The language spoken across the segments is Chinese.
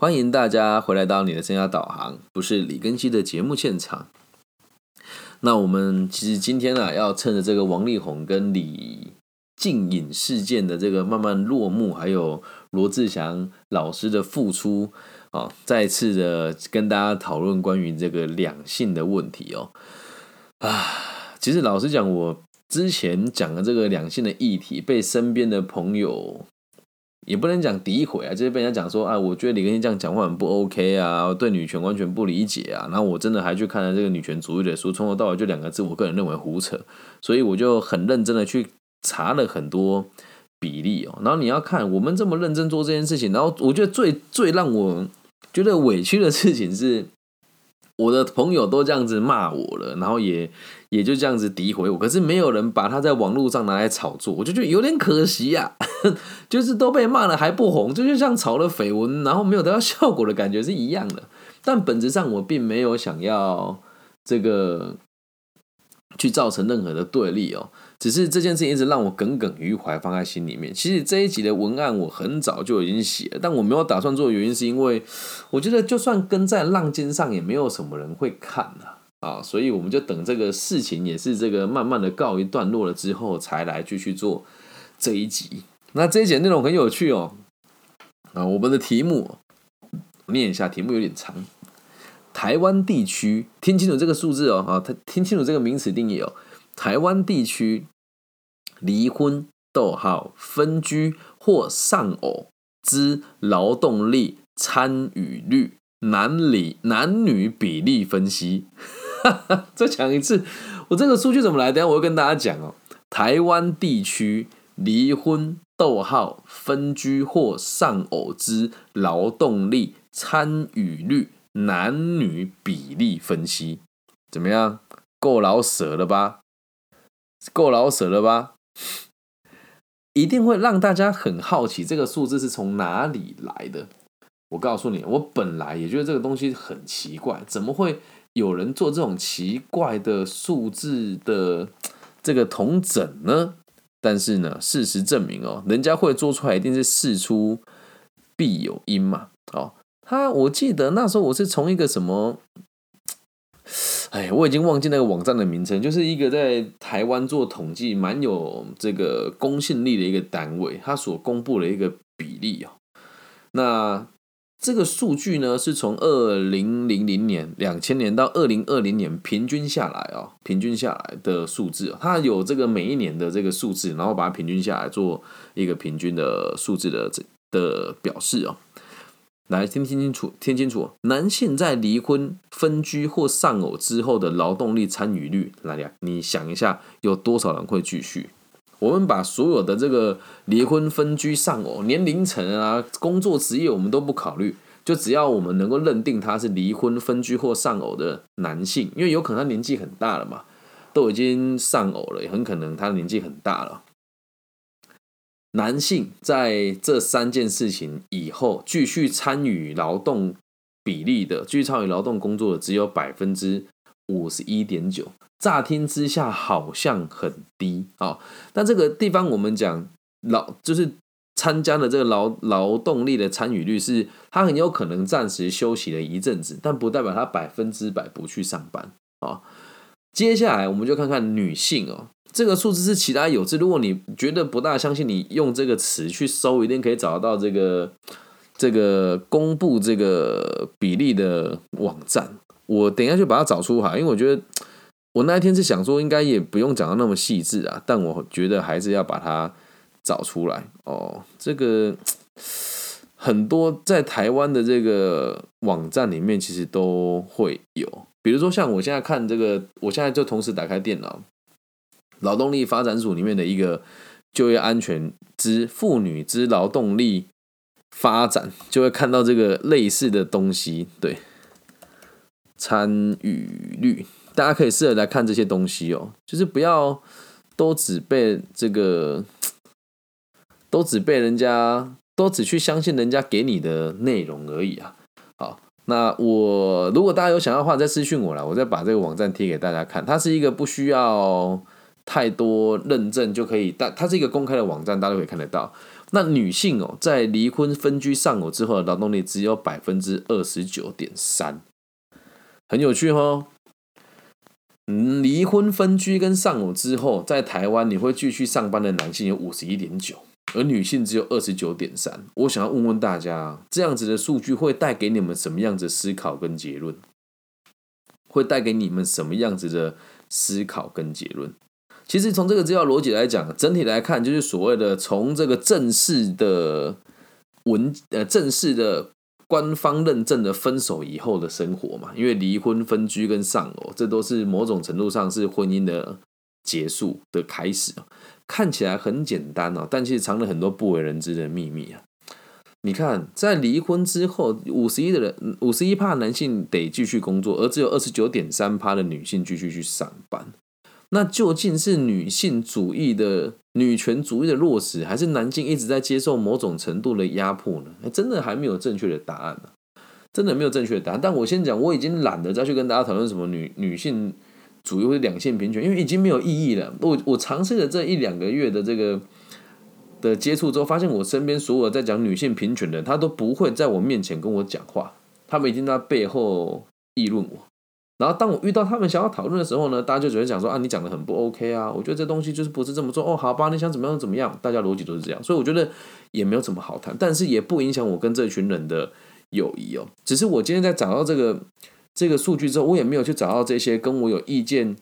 欢迎大家回来到你的生涯导航，不是李根熙的节目现场。那我们其实今天啊，要趁着这个王力宏跟李静颖事件的这个慢慢落幕，还有罗志祥老师的复出啊，再次的跟大家讨论关于这个两性的问题哦。啊，其实老实讲，我之前讲的这个两性的议题，被身边的朋友。也不能讲诋毁啊，就是被人家讲说啊，我觉得李根熙这样讲话很不 OK 啊，对女权完全不理解啊。然后我真的还去看了这个女权主义的书，从头到尾就两个字，我个人认为胡扯。所以我就很认真的去查了很多比例哦。然后你要看我们这么认真做这件事情，然后我觉得最最让我觉得委屈的事情是。我的朋友都这样子骂我了，然后也也就这样子诋毁我，可是没有人把他在网络上拿来炒作，我就觉得有点可惜呀。就是都被骂了还不红，就就像炒了绯闻，然后没有得到效果的感觉是一样的。但本质上我并没有想要这个去造成任何的对立哦。只是这件事情一直让我耿耿于怀，放在心里面。其实这一集的文案我很早就已经写了，但我没有打算做原因是因为我觉得就算跟在浪尖上，也没有什么人会看啊啊！所以我们就等这个事情也是这个慢慢的告一段落了之后，才来继续做这一集。那这一集内容很有趣哦啊！我们的题目念一下，题目有点长。台湾地区，听清楚这个数字哦啊，他听清楚这个名词定义哦。台湾地区离婚逗号分居或丧偶之劳动力参与率男女男女比例分析，再讲一次，我这个数据怎么来？等下我会跟大家讲哦。台湾地区离婚逗号分居或丧偶之劳动力参与率男女比例分析，怎么样？够老舍了吧？够老舍了吧？一定会让大家很好奇，这个数字是从哪里来的？我告诉你，我本来也觉得这个东西很奇怪，怎么会有人做这种奇怪的数字的这个同整呢？但是呢，事实证明哦，人家会做出来，一定是事出必有因嘛。哦，他我记得那时候我是从一个什么。哎，我已经忘记那个网站的名称，就是一个在台湾做统计蛮有这个公信力的一个单位，它所公布的一个比例哦。那这个数据呢，是从二零零零年、两千年到二零二零年平均下来哦，平均下来的数字，它有这个每一年的这个数字，然后把它平均下来做一个平均的数字的这的表示哦。来听听清楚，听清楚，男性在离婚、分居或丧偶之后的劳动力参与率，来呀，你想一下，有多少人会继续？我们把所有的这个离婚、分居、丧偶、年龄层啊、工作职业，我们都不考虑，就只要我们能够认定他是离婚、分居或丧偶的男性，因为有可能他年纪很大了嘛，都已经丧偶了，也很可能他年纪很大了。男性在这三件事情以后继续参与劳动比例的，继续参与劳动工作的只有百分之五十一点九。乍听之下好像很低啊，但这个地方我们讲劳就是参加的这个劳劳动力的参与率是，他很有可能暂时休息了一阵子，但不代表他百分之百不去上班啊。接下来我们就看看女性哦。这个数字是其他有字，如果你觉得不大相信，你用这个词去搜，一定可以找到这个这个公布这个比例的网站。我等一下就把它找出哈，因为我觉得我那一天是想说，应该也不用讲到那么细致啊，但我觉得还是要把它找出来哦。这个很多在台湾的这个网站里面，其实都会有，比如说像我现在看这个，我现在就同时打开电脑。劳动力发展署里面的一个就业安全之妇女之劳动力发展，就会看到这个类似的东西。对，参与率，大家可以试着来看这些东西哦，就是不要都只被这个，都只被人家，都只去相信人家给你的内容而已啊。好，那我如果大家有想要的话，再私讯我了，我再把这个网站贴给大家看。它是一个不需要。太多认证就可以，但它是一个公开的网站，大家可以看得到。那女性哦，在离婚分居丧偶之后的劳动力只有百分之二十九点三，很有趣哦。离婚分居跟丧偶之后，在台湾你会继续上班的男性有五十一点九，而女性只有二十九点三。我想要问问大家，这样子的数据会带给你们什么样子思考跟结论？会带给你们什么样子的思考跟结论？其实从这个资料逻辑来讲，整体来看，就是所谓的从这个正式的文呃正式的官方认证的分手以后的生活嘛，因为离婚、分居跟丧偶，这都是某种程度上是婚姻的结束的开始看起来很简单哦，但其实藏了很多不为人知的秘密啊。你看，在离婚之后，五十一的人，五十一趴男性得继续工作，而只有二十九点三趴的女性继续去上班。那究竟是女性主义的女权主义的落实，还是男性一直在接受某种程度的压迫呢？真的还没有正确的答案呢，真的没有正确的答案。但我先讲，我已经懒得再去跟大家讨论什么女女性主义或者两性平权，因为已经没有意义了。我我尝试了这一两个月的这个的接触之后，发现我身边所有在讲女性平权的，他都不会在我面前跟我讲话，他们已经在背后议论我。然后当我遇到他们想要讨论的时候呢，大家就只会讲说啊，你讲的很不 OK 啊，我觉得这东西就是不是这么做哦，好吧，你想怎么样怎么样，大家逻辑都是这样，所以我觉得也没有什么好谈，但是也不影响我跟这群人的友谊哦。只是我今天在找到这个这个数据之后，我也没有去找到这些跟我有意见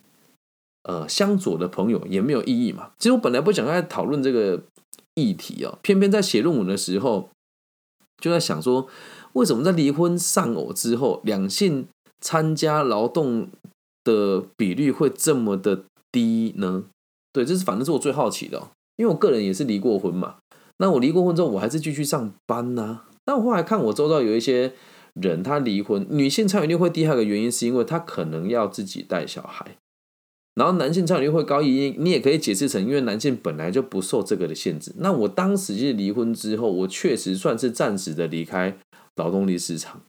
呃相左的朋友，也没有意义嘛。其实我本来不想再讨论这个议题哦，偏偏在写论文的时候就在想说，为什么在离婚丧偶之后，两性参加劳动的比率会这么的低呢？对，这是反正是我最好奇的，因为我个人也是离过婚嘛。那我离过婚之后，我还是继续上班呐。但我后来看我周遭有一些人，他离婚，女性参与率会低，还有个原因是因为他可能要自己带小孩。然后男性参与率会高一，你也可以解释成因为男性本来就不受这个的限制。那我当时是离婚之后，我确实算是暂时的离开劳动力市场。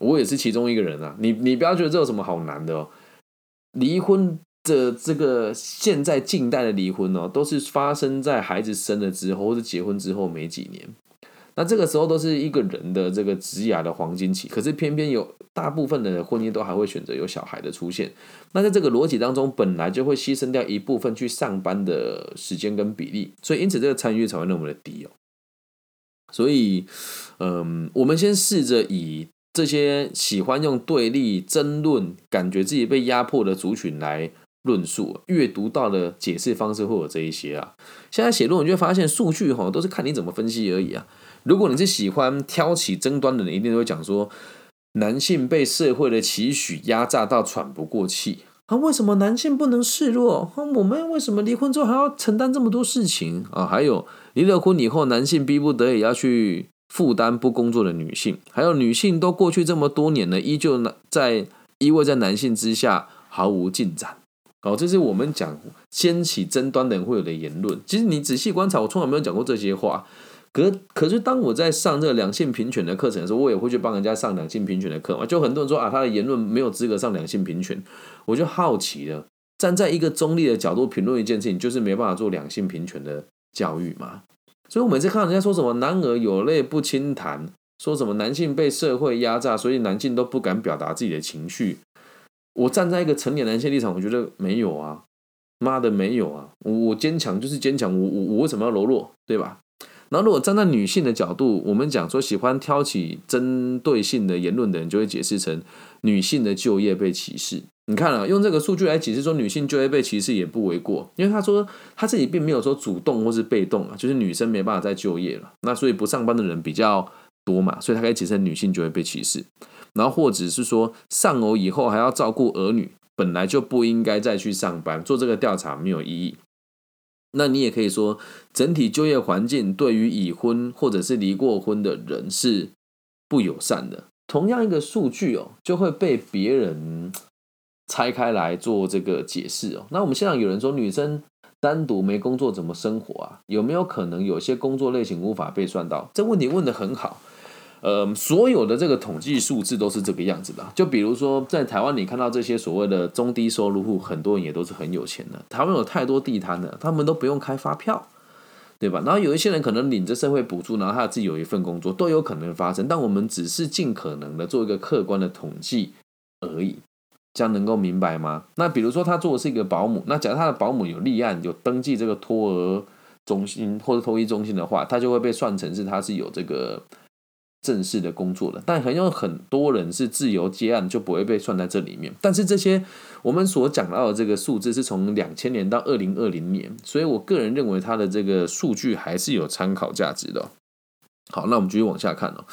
我也是其中一个人啊，你你不要觉得这有什么好难的哦。离婚的这个现在近代的离婚哦，都是发生在孩子生了之后，或者结婚之后没几年。那这个时候都是一个人的这个职涯的黄金期，可是偏偏有大部分的婚姻都还会选择有小孩的出现。那在这个逻辑当中，本来就会牺牲掉一部分去上班的时间跟比例，所以因此这个参与率才会那么的低哦。所以，嗯，我们先试着以。这些喜欢用对立、争论、感觉自己被压迫的族群来论述，阅读到的解释方式会有这一些啊。现在写论文就会发现，数据哈都是看你怎么分析而已啊。如果你是喜欢挑起争端的人，一定都会讲说，男性被社会的期许压榨到喘不过气啊。为什么男性不能示弱？我们为什么离婚之后还要承担这么多事情啊？还有离了婚以后，男性逼不得已要去。负担不工作的女性，还有女性都过去这么多年了，依旧在依偎在男性之下毫无进展。哦，这是我们讲掀起争端的人会有的言论。其实你仔细观察，我从来没有讲过这些话。可可是当我在上这个两性平权的课程的时候，我也会去帮人家上两性平权的课嘛。就很多人说啊，他的言论没有资格上两性平权，我就好奇了，站在一个中立的角度评论一件事情，就是没办法做两性平权的教育吗？所以我每次看人家说什么“男儿有泪不轻弹”，说什么男性被社会压榨，所以男性都不敢表达自己的情绪。我站在一个成年男性立场，我觉得没有啊，妈的没有啊！我我坚强就是坚强，我我我为什么要柔弱，对吧？然后如果站在女性的角度，我们讲说喜欢挑起针对性的言论的人，就会解释成女性的就业被歧视。你看了用这个数据来解释说女性就业被歧视也不为过，因为他说他自己并没有说主动或是被动啊，就是女生没办法再就业了，那所以不上班的人比较多嘛，所以他可以解释女性就会被歧视，然后或者是说丧偶以后还要照顾儿女，本来就不应该再去上班，做这个调查没有意义。那你也可以说整体就业环境对于已婚或者是离过婚的人是不友善的。同样一个数据哦，就会被别人。拆开来做这个解释哦。那我们现场有人说，女生单独没工作怎么生活啊？有没有可能有些工作类型无法被算到？这问题问的很好。呃，所有的这个统计数字都是这个样子的。就比如说，在台湾你看到这些所谓的中低收入户，很多人也都是很有钱的。台湾有太多地摊了，他们都不用开发票。对吧？然后有一些人可能领着社会补助，然后他自己有一份工作，都有可能发生。但我们只是尽可能的做一个客观的统计而已，这样能够明白吗？那比如说他做的是一个保姆，那假如他的保姆有立案有登记这个托儿中心或者托育中心的话，他就会被算成是他是有这个。正式的工作了，但很有很多人是自由接案，就不会被算在这里面。但是这些我们所讲到的这个数字是从两千年到二零二零年，所以我个人认为他的这个数据还是有参考价值的。好，那我们继续往下看哦。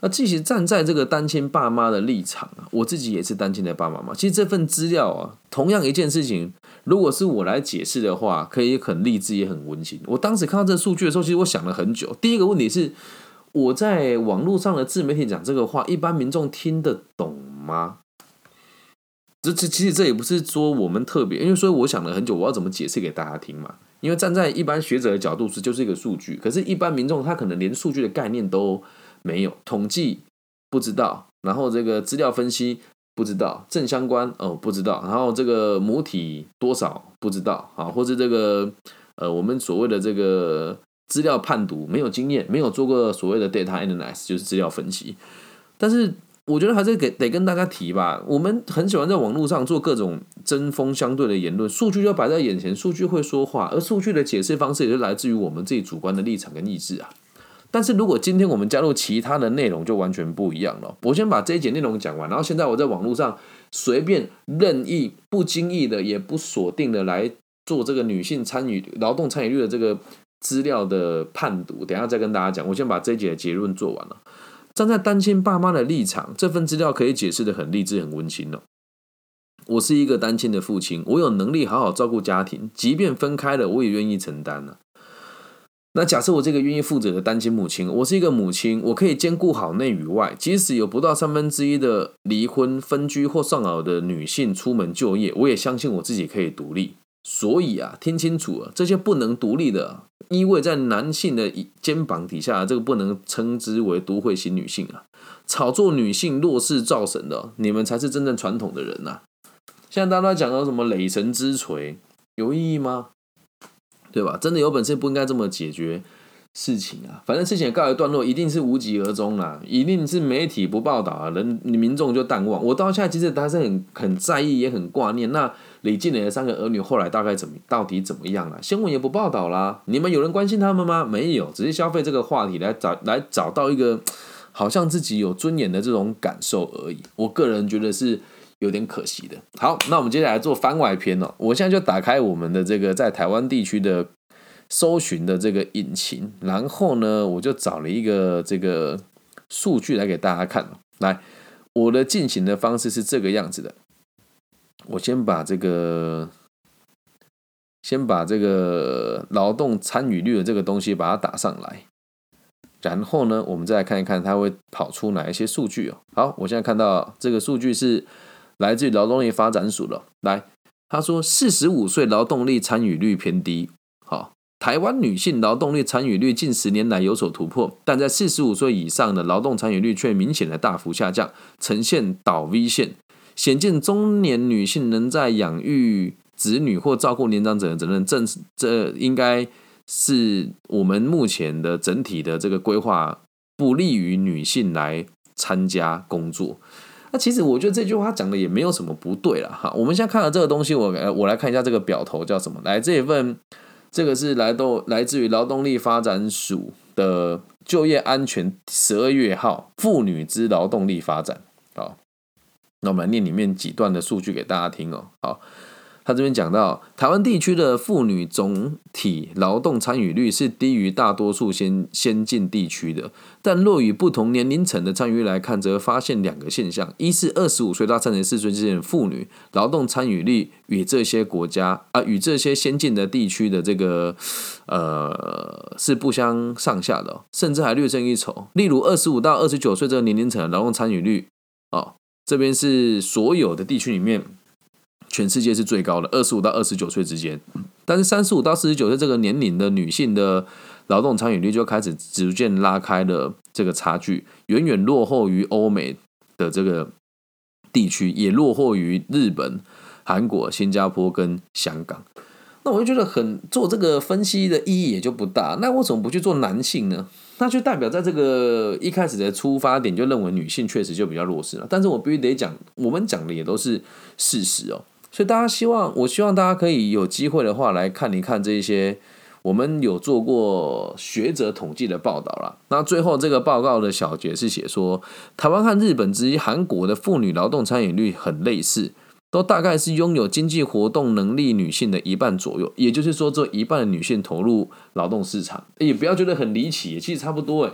那其实站在这个单亲爸妈的立场啊，我自己也是单亲的爸妈嘛。其实这份资料啊，同样一件事情，如果是我来解释的话，可以很励志也很温馨。我当时看到这数据的时候，其实我想了很久。第一个问题是。我在网络上的自媒体讲这个话，一般民众听得懂吗？这这其实这也不是说我们特别，因为所以我想了很久，我要怎么解释给大家听嘛？因为站在一般学者的角度是就是一个数据，可是，一般民众他可能连数据的概念都没有，统计不知道，然后这个资料分析不知道，正相关哦不知道，然后这个母体多少不知道啊，或者这个呃我们所谓的这个。资料判读没有经验，没有做过所谓的 data analysis，就是资料分析。但是我觉得还是给得跟大家提吧。我们很喜欢在网络上做各种针锋相对的言论，数据就摆在眼前，数据会说话，而数据的解释方式也就来自于我们自己主观的立场跟意志啊。但是如果今天我们加入其他的内容，就完全不一样了。我先把这一节内容讲完，然后现在我在网络上随便任意、不经意的、也不锁定的来做这个女性参与劳动参与率的这个。资料的判读，等下再跟大家讲。我先把这一节的结论做完了。站在单亲爸妈的立场，这份资料可以解释的很励志、很温馨了。我是一个单亲的父亲，我有能力好好照顾家庭，即便分开了，我也愿意承担了。那假设我这个愿意负责的单亲母亲，我是一个母亲，我可以兼顾好内与外。即使有不到三分之一的离婚、分居或丧偶的女性出门就业，我也相信我自己可以独立。所以啊，听清楚啊，这些不能独立的，依偎在男性的肩膀底下，这个不能称之为都会型女性啊。炒作女性弱势造神的，你们才是真正传统的人呐。现在大家讲到什么雷神之锤，有意义吗？对吧？真的有本事不应该这么解决。事情啊，反正事情告一段落，一定是无疾而终啦，一定是媒体不报道啊，人民众就淡忘。我到现在其实还是很很在意，也很挂念。那李静蕾的三个儿女后来大概怎么，到底怎么样了？新闻也不报道啦，你们有人关心他们吗？没有，只是消费这个话题来找来找到一个好像自己有尊严的这种感受而已。我个人觉得是有点可惜的。好，那我们接下来做番外篇哦。我现在就打开我们的这个在台湾地区的。搜寻的这个引擎，然后呢，我就找了一个这个数据来给大家看。来，我的进行的方式是这个样子的。我先把这个，先把这个劳动参与率的这个东西把它打上来，然后呢，我们再来看一看它会跑出哪一些数据哦。好，我现在看到这个数据是来自于劳动力发展署的。来，他说四十五岁劳动力参与率偏低。好。台湾女性劳动力参与率近十年来有所突破，但在四十五岁以上的劳动参与率却明显的大幅下降，呈现倒 V 线，显见中年女性能在养育子女或照顾年长者的责任，正这应该是我们目前的整体的这个规划不利于女性来参加工作。那其实我觉得这句话讲的也没有什么不对了哈。我们现在看了这个东西，我我来看一下这个表头叫什么？来这一份。这个是来到来自于劳动力发展署的就业安全十二月号妇女之劳动力发展，好，那我们念里面几段的数据给大家听哦，好。他这边讲到，台湾地区的妇女总体劳动参与率是低于大多数先先进地区的，但若与不同年龄层的参与来看，则发现两个现象：一是二十五岁到三十四岁之间的妇女劳动参与率与这些国家啊，与这些先进的地区的这个呃是不相上下的，甚至还略胜一筹。例如，二十五到二十九岁这个年龄层的劳动参与率，哦，这边是所有的地区里面。全世界是最高的，二十五到二十九岁之间，但是三十五到四十九岁这个年龄的女性的劳动参与率就开始逐渐拉开了这个差距，远远落后于欧美的这个地区，也落后于日本、韩国、新加坡跟香港。那我就觉得很做这个分析的意义也就不大。那为什么不去做男性呢？那就代表在这个一开始的出发点就认为女性确实就比较弱势了。但是我必须得讲，我们讲的也都是事实哦。所以大家希望，我希望大家可以有机会的话来看一看这一些。我们有做过学者统计的报道了。那最后这个报告的小结是写说，台湾和日本之及韩国的妇女劳动参与率很类似，都大概是拥有经济活动能力女性的一半左右。也就是说，这一半的女性投入劳动市场，也不要觉得很离奇，其实差不多诶，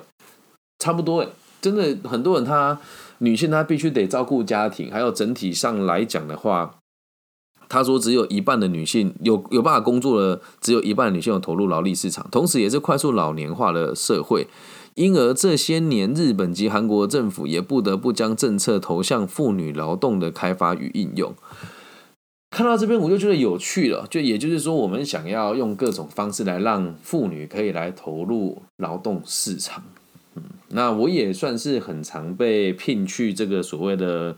差不多诶，真的很多人她女性她必须得照顾家庭，还有整体上来讲的话。他说，只有一半的女性有有办法工作的，只有一半女性有投入劳力市场，同时也是快速老年化的社会，因而这些年日本及韩国政府也不得不将政策投向妇女劳动的开发与应用。看到这边我就觉得有趣了，就也就是说，我们想要用各种方式来让妇女可以来投入劳动市场。嗯，那我也算是很常被聘去这个所谓的。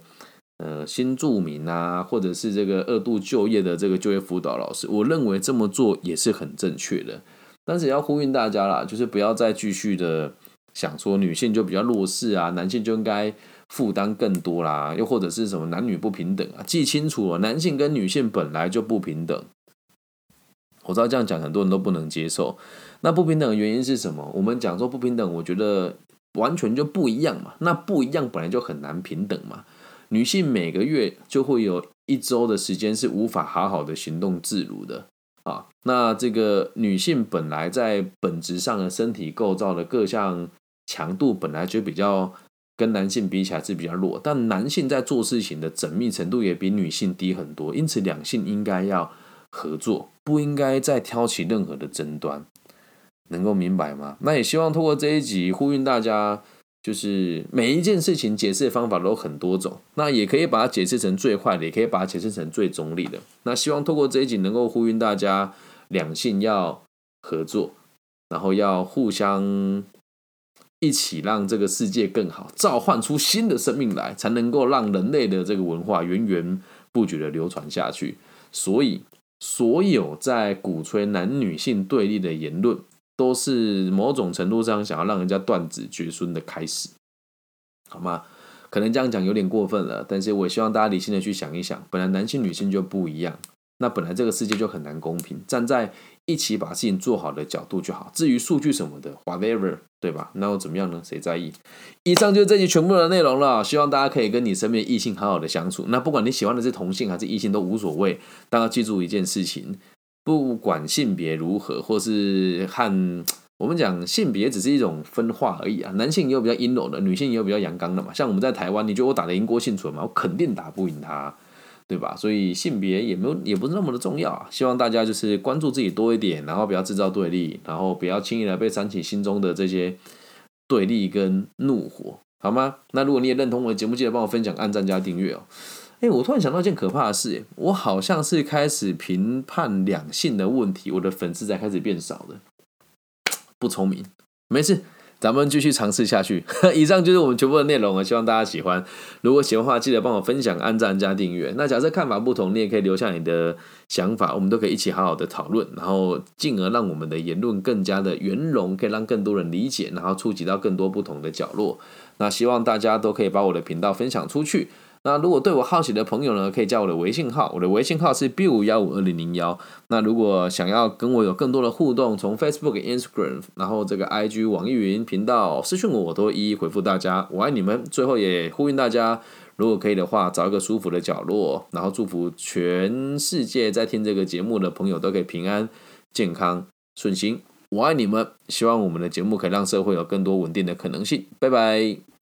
呃，新住民啊，或者是这个二度就业的这个就业辅导老师，我认为这么做也是很正确的。但是也要呼吁大家啦，就是不要再继续的想说女性就比较弱势啊，男性就应该负担更多啦，又或者是什么男女不平等啊？记清楚了，男性跟女性本来就不平等。我知道这样讲很多人都不能接受。那不平等的原因是什么？我们讲说不平等，我觉得完全就不一样嘛。那不一样本来就很难平等嘛。女性每个月就会有一周的时间是无法好好的行动自如的啊。那这个女性本来在本质上的身体构造的各项强度本来就比较跟男性比起来是比较弱，但男性在做事情的缜密程度也比女性低很多，因此两性应该要合作，不应该再挑起任何的争端，能够明白吗？那也希望通过这一集呼吁大家。就是每一件事情解释的方法都很多种，那也可以把它解释成最坏的，也可以把它解释成最中立的。那希望透过这一集能够呼吁大家，两性要合作，然后要互相一起让这个世界更好，召唤出新的生命来，才能够让人类的这个文化源源不绝的流传下去。所以，所有在鼓吹男女性对立的言论。都是某种程度上想要让人家断子绝孙的开始，好吗？可能这样讲有点过分了，但是我希望大家理性的去想一想，本来男性女性就不一样，那本来这个世界就很难公平。站在一起把事情做好的角度就好，至于数据什么的，whatever，对吧？那又怎么样呢？谁在意？以上就是这集全部的内容了，希望大家可以跟你身边异性好好的相处。那不管你喜欢的是同性还是异性都无所谓，大家记住一件事情。不管性别如何，或是和我们讲性别只是一种分化而已啊。男性也有比较阴柔的，女性也有比较阳刚的嘛。像我们在台湾，你觉得我打得赢郭幸存吗？我肯定打不赢他，对吧？所以性别也没有，也不是那么的重要啊。希望大家就是关注自己多一点，然后不要制造对立，然后不要轻易的被煽起心中的这些对立跟怒火，好吗？那如果你也认同我的节目，记得帮我分享、按赞加订阅哦。哎，我突然想到一件可怕的事，我好像是开始评判两性的问题，我的粉丝才开始变少的，不聪明。没事，咱们继续尝试下去。以上就是我们全部的内容了，希望大家喜欢。如果喜欢的话，记得帮我分享、按赞加订阅。那假设看法不同，你也可以留下你的想法，我们都可以一起好好的讨论，然后进而让我们的言论更加的圆融，可以让更多人理解，然后触及到更多不同的角落。那希望大家都可以把我的频道分享出去。那如果对我好奇的朋友呢，可以加我的微信号，我的微信号是 b 五幺五二零零幺。那如果想要跟我有更多的互动，从 Facebook、Instagram，然后这个 IG、网易云频道私讯我，我都一一回复大家。我爱你们！最后也呼吁大家，如果可以的话，找一个舒服的角落，然后祝福全世界在听这个节目的朋友都可以平安、健康、顺心。我爱你们！希望我们的节目可以让社会有更多稳定的可能性。拜拜。